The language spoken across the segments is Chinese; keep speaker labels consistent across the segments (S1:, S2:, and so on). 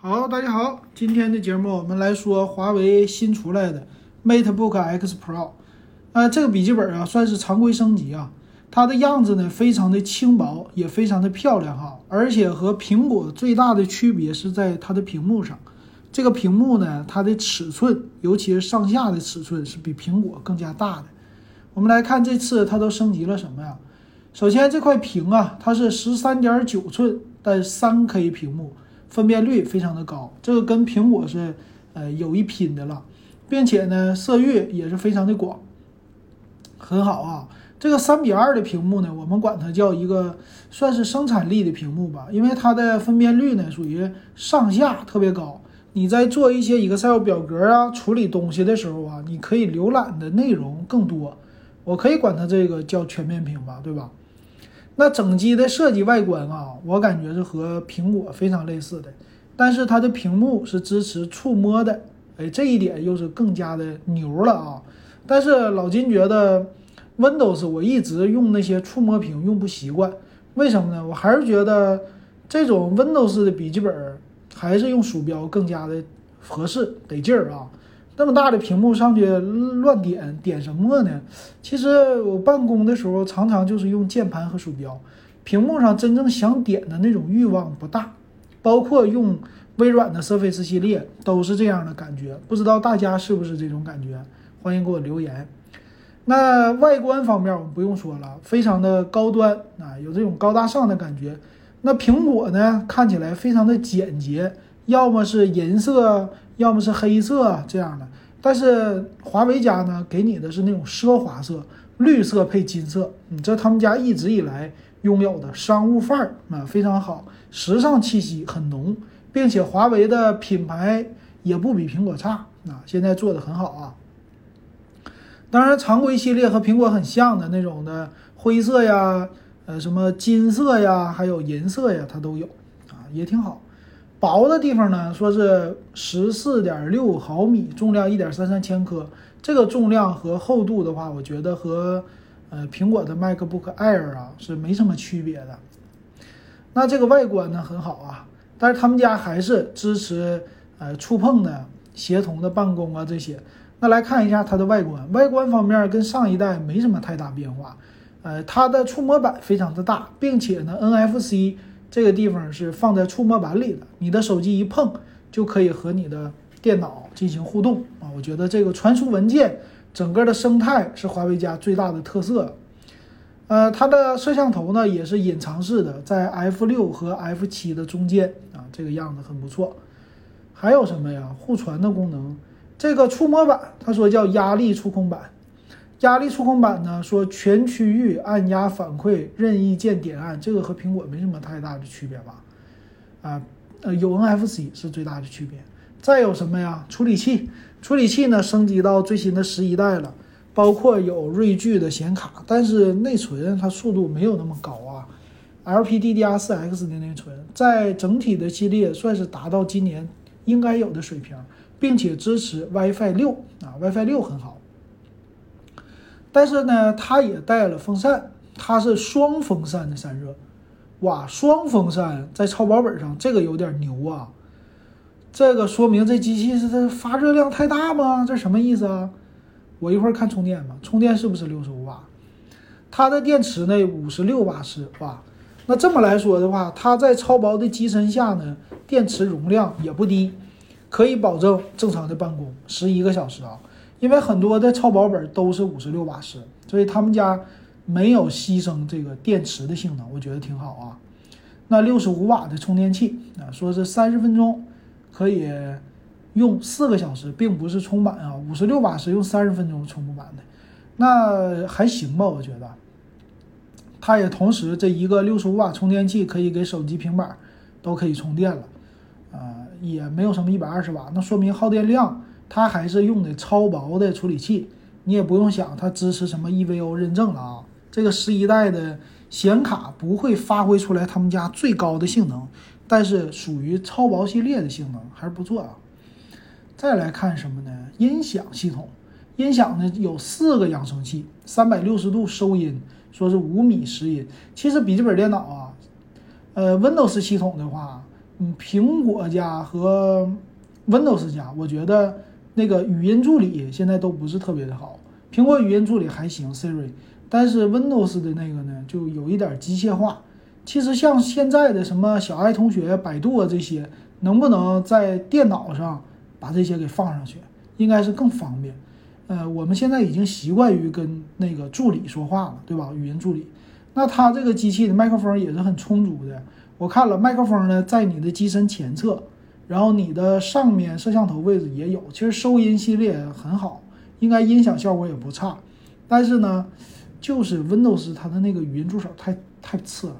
S1: 好，大家好，今天的节目我们来说华为新出来的 MateBook X Pro。呃，这个笔记本啊，算是常规升级啊。它的样子呢，非常的轻薄，也非常的漂亮哈。而且和苹果最大的区别是在它的屏幕上。这个屏幕呢，它的尺寸，尤其是上下的尺寸是比苹果更加大的。我们来看这次它都升级了什么呀？首先这块屏啊，它是十三点九寸的三 K 屏幕。分辨率非常的高，这个跟苹果是呃有一拼的了，并且呢色域也是非常的广，很好啊。这个三比二的屏幕呢，我们管它叫一个算是生产力的屏幕吧，因为它的分辨率呢属于上下特别高。你在做一些 Excel 表格啊处理东西的时候啊，你可以浏览的内容更多，我可以管它这个叫全面屏吧，对吧？那整机的设计外观啊，我感觉是和苹果非常类似的，但是它的屏幕是支持触摸的，哎，这一点又是更加的牛了啊！但是老金觉得 Windows 我一直用那些触摸屏用不习惯，为什么呢？我还是觉得这种 Windows 的笔记本还是用鼠标更加的合适得劲儿啊。那么大的屏幕上去乱点点什么呢？其实我办公的时候常常就是用键盘和鼠标，屏幕上真正想点的那种欲望不大。包括用微软的 Surface 系列都是这样的感觉，不知道大家是不是这种感觉？欢迎给我留言。那外观方面我们不用说了，非常的高端啊，有这种高大上的感觉。那苹果呢，看起来非常的简洁，要么是银色。要么是黑色这样的，但是华为家呢，给你的是那种奢华色，绿色配金色，嗯，这他们家一直以来拥有的商务范儿啊，非常好，时尚气息很浓，并且华为的品牌也不比苹果差啊，现在做的很好啊。当然，常规系列和苹果很像的那种的灰色呀，呃，什么金色呀，还有银色呀，它都有啊，也挺好。薄的地方呢，说是十四点六毫米，重量一点三三千克。这个重量和厚度的话，我觉得和呃苹果的 MacBook Air 啊是没什么区别的。那这个外观呢很好啊，但是他们家还是支持呃触碰的协同的办公啊这些。那来看一下它的外观，外观方面跟上一代没什么太大变化。呃，它的触摸板非常的大，并且呢 NFC。这个地方是放在触摸板里的，你的手机一碰就可以和你的电脑进行互动啊！我觉得这个传输文件整个的生态是华为家最大的特色。呃，它的摄像头呢也是隐藏式的，在 F 六和 F 七的中间啊，这个样子很不错。还有什么呀？互传的功能，这个触摸板他说叫压力触控板。压力触控板呢？说全区域按压反馈，任意键点按，这个和苹果没什么太大的区别吧？啊，呃，有 NFC 是最大的区别。再有什么呀？处理器，处理器呢升级到最新的十一代了，包括有锐炬的显卡，但是内存它速度没有那么高啊。LPDDR4X 的内存，在整体的系列算是达到今年应该有的水平，并且支持 WiFi 六啊，WiFi 六很好。但是呢，它也带了风扇，它是双风扇的散热，哇，双风扇在超薄本上这个有点牛啊，这个说明这机器是它发热量太大吗？这什么意思啊？我一会儿看充电吧，充电是不是六十五瓦？它的电池呢五十六瓦时，哇，那这么来说的话，它在超薄的机身下呢，电池容量也不低，可以保证正常的办公十一个小时啊。因为很多的超薄本都是五十六瓦时，所以他们家没有牺牲这个电池的性能，我觉得挺好啊。那六十五瓦的充电器啊，说是三十分钟可以用四个小时，并不是充满啊。五十六瓦时用三十分钟充不满的，那还行吧，我觉得。它也同时这一个六十五瓦充电器可以给手机、平板都可以充电了，啊，也没有什么一百二十瓦，那说明耗电量。它还是用的超薄的处理器，你也不用想它支持什么 EVO 认证了啊。这个十一代的显卡不会发挥出来他们家最高的性能，但是属于超薄系列的性能还是不错啊。再来看什么呢？音响系统，音响呢有四个扬声器，三百六十度收音，说是五米拾音。其实笔记本电脑啊，呃，Windows 系统的话。嗯，苹果家和 Windows 家，我觉得那个语音助理现在都不是特别的好。苹果语音助理还行，Siri，但是 Windows 的那个呢，就有一点机械化。其实像现在的什么小爱同学、百度啊这些，能不能在电脑上把这些给放上去，应该是更方便。呃，我们现在已经习惯于跟那个助理说话了，对吧？语音助理，那它这个机器的麦克风也是很充足的。我看了，麦克风呢在你的机身前侧，然后你的上面摄像头位置也有。其实收音系列很好，应该音响效果也不差。但是呢，就是 Windows 它的那个语音助手太太次了，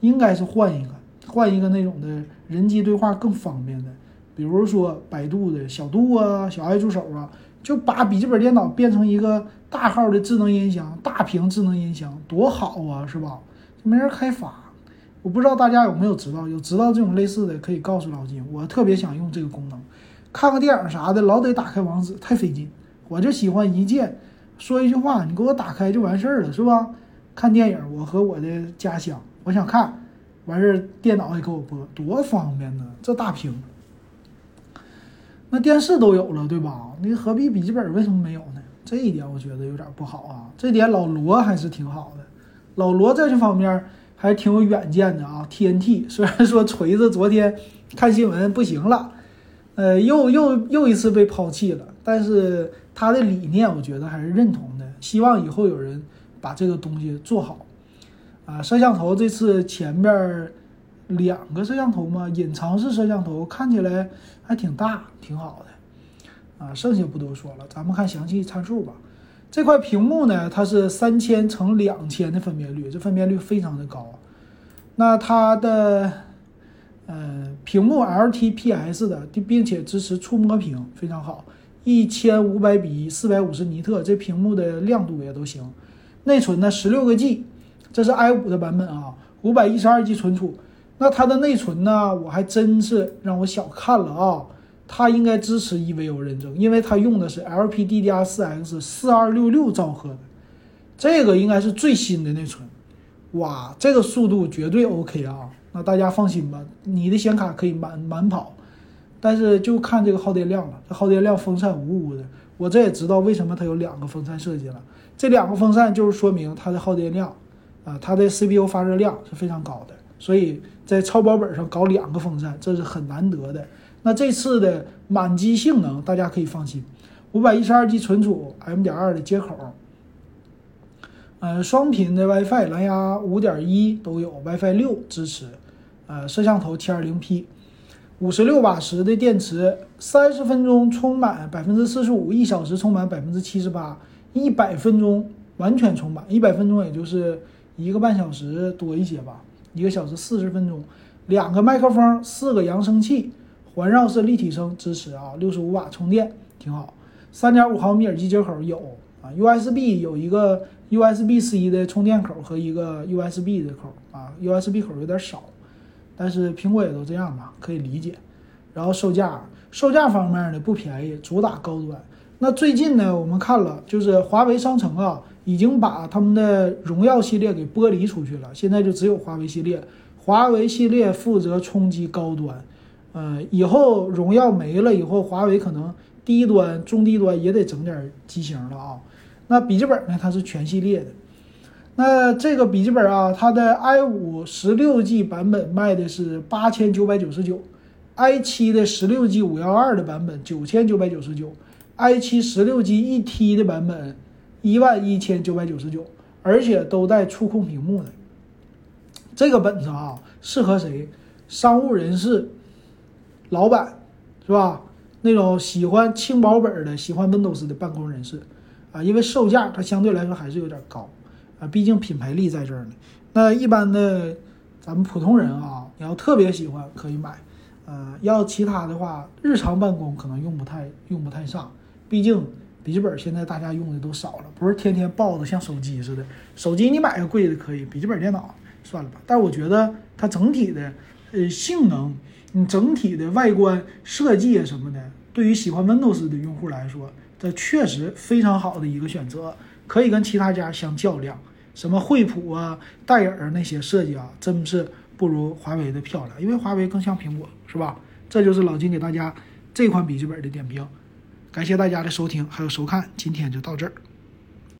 S1: 应该是换一个，换一个那种的人机对话更方便的，比如说百度的小度啊、小爱助手啊。就把笔记本电脑变成一个大号的智能音箱，大屏智能音箱多好啊，是吧？没人开发，我不知道大家有没有知道，有知道这种类似的可以告诉老金，我特别想用这个功能，看个电影啥的老得打开网址太费劲，我就喜欢一键说一句话，你给我打开就完事儿了，是吧？看电影，我和我的家乡，我想看，完事儿电脑也给我播，多方便呢，这大屏。那电视都有了，对吧？你何必笔记本为什么没有呢？这一点我觉得有点不好啊。这点老罗还是挺好的，老罗在这方面还是挺有远见的啊。TNT 虽然说锤子昨天看新闻不行了，呃，又又又一次被抛弃了，但是他的理念我觉得还是认同的。希望以后有人把这个东西做好啊。摄像头这次前面。两个摄像头嘛，隐藏式摄像头看起来还挺大，挺好的啊。剩下不多说了，咱们看详细参数吧。这块屏幕呢，它是三千乘两千的分辨率，这分辨率非常的高。那它的呃屏幕 LTPS 的，并且支持触摸屏，非常好。一千五百比一四百五十尼特，这屏幕的亮度也都行。内存呢，十六个 G，这是 i 五的版本啊，五百一十二 G 存储。那它的内存呢？我还真是让我小看了啊！它应该支持 eVo 认证，因为它用的是 LPDDR4X 四二六六兆赫的，这个应该是最新的内存。哇，这个速度绝对 OK 啊！那大家放心吧，你的显卡可以满满跑，但是就看这个耗电量了。这耗电量风扇呜呜的，我这也知道为什么它有两个风扇设计了。这两个风扇就是说明它的耗电量啊，它的 CPU 发热量是非常高的，所以。在超薄本上搞两个风扇，这是很难得的。那这次的满机性能，大家可以放心。五百一十二 G 存储，M 点二的接口，呃，双频的 WiFi，蓝牙五点一都有，WiFi 六支持。呃，摄像头 720P，五十六瓦时的电池，三十分钟充满百分之四十五，一小时充满百分之七十八，一百分钟完全充满，一百分钟也就是一个半小时多一些吧。一个小时四十分钟，两个麦克风，四个扬声器，环绕式立体声支持啊，六十五瓦充电挺好。三点五毫米耳机接口有啊，USB 有一个 USB-C 的充电口和一个 USB 的口啊，USB 口有点少，但是苹果也都这样吧，可以理解。然后售价，售价方面呢不便宜，主打高端。那最近呢，我们看了，就是华为商城啊。已经把他们的荣耀系列给剥离出去了，现在就只有华为系列。华为系列负责冲击高端，呃，以后荣耀没了以后，华为可能低端、中低端也得整点机型了啊。那笔记本呢？它是全系列的。那这个笔记本啊，它的 i 五十六 G 版本卖的是八千九百九十九，i 七的十六 G 五幺二的版本九千九百九十九，i 七十六 G 一 T 的版本。一万一千九百九十九，而且都带触控屏幕的。这个本子啊，适合谁？商务人士、老板，是吧？那种喜欢轻薄本的、喜欢 Windows 的办公人士啊，因为售价它相对来说还是有点高啊，毕竟品牌力在这儿呢。那一般的咱们普通人啊，你要特别喜欢可以买，呃，要其他的话，日常办公可能用不太用不太上，毕竟。笔记本现在大家用的都少了，不是天天抱着像手机似的。手机你买个贵的可以，笔记本电脑算了吧。但我觉得它整体的，呃，性能，你整体的外观设计啊什么的，对于喜欢 Windows 的用户来说，这确实非常好的一个选择，可以跟其他家相较量。什么惠普啊、戴尔那些设计啊，真是不如华为的漂亮，因为华为更像苹果，是吧？这就是老金给大家这款笔记本的点评。感谢大家的收听还有收看，今天就到这儿。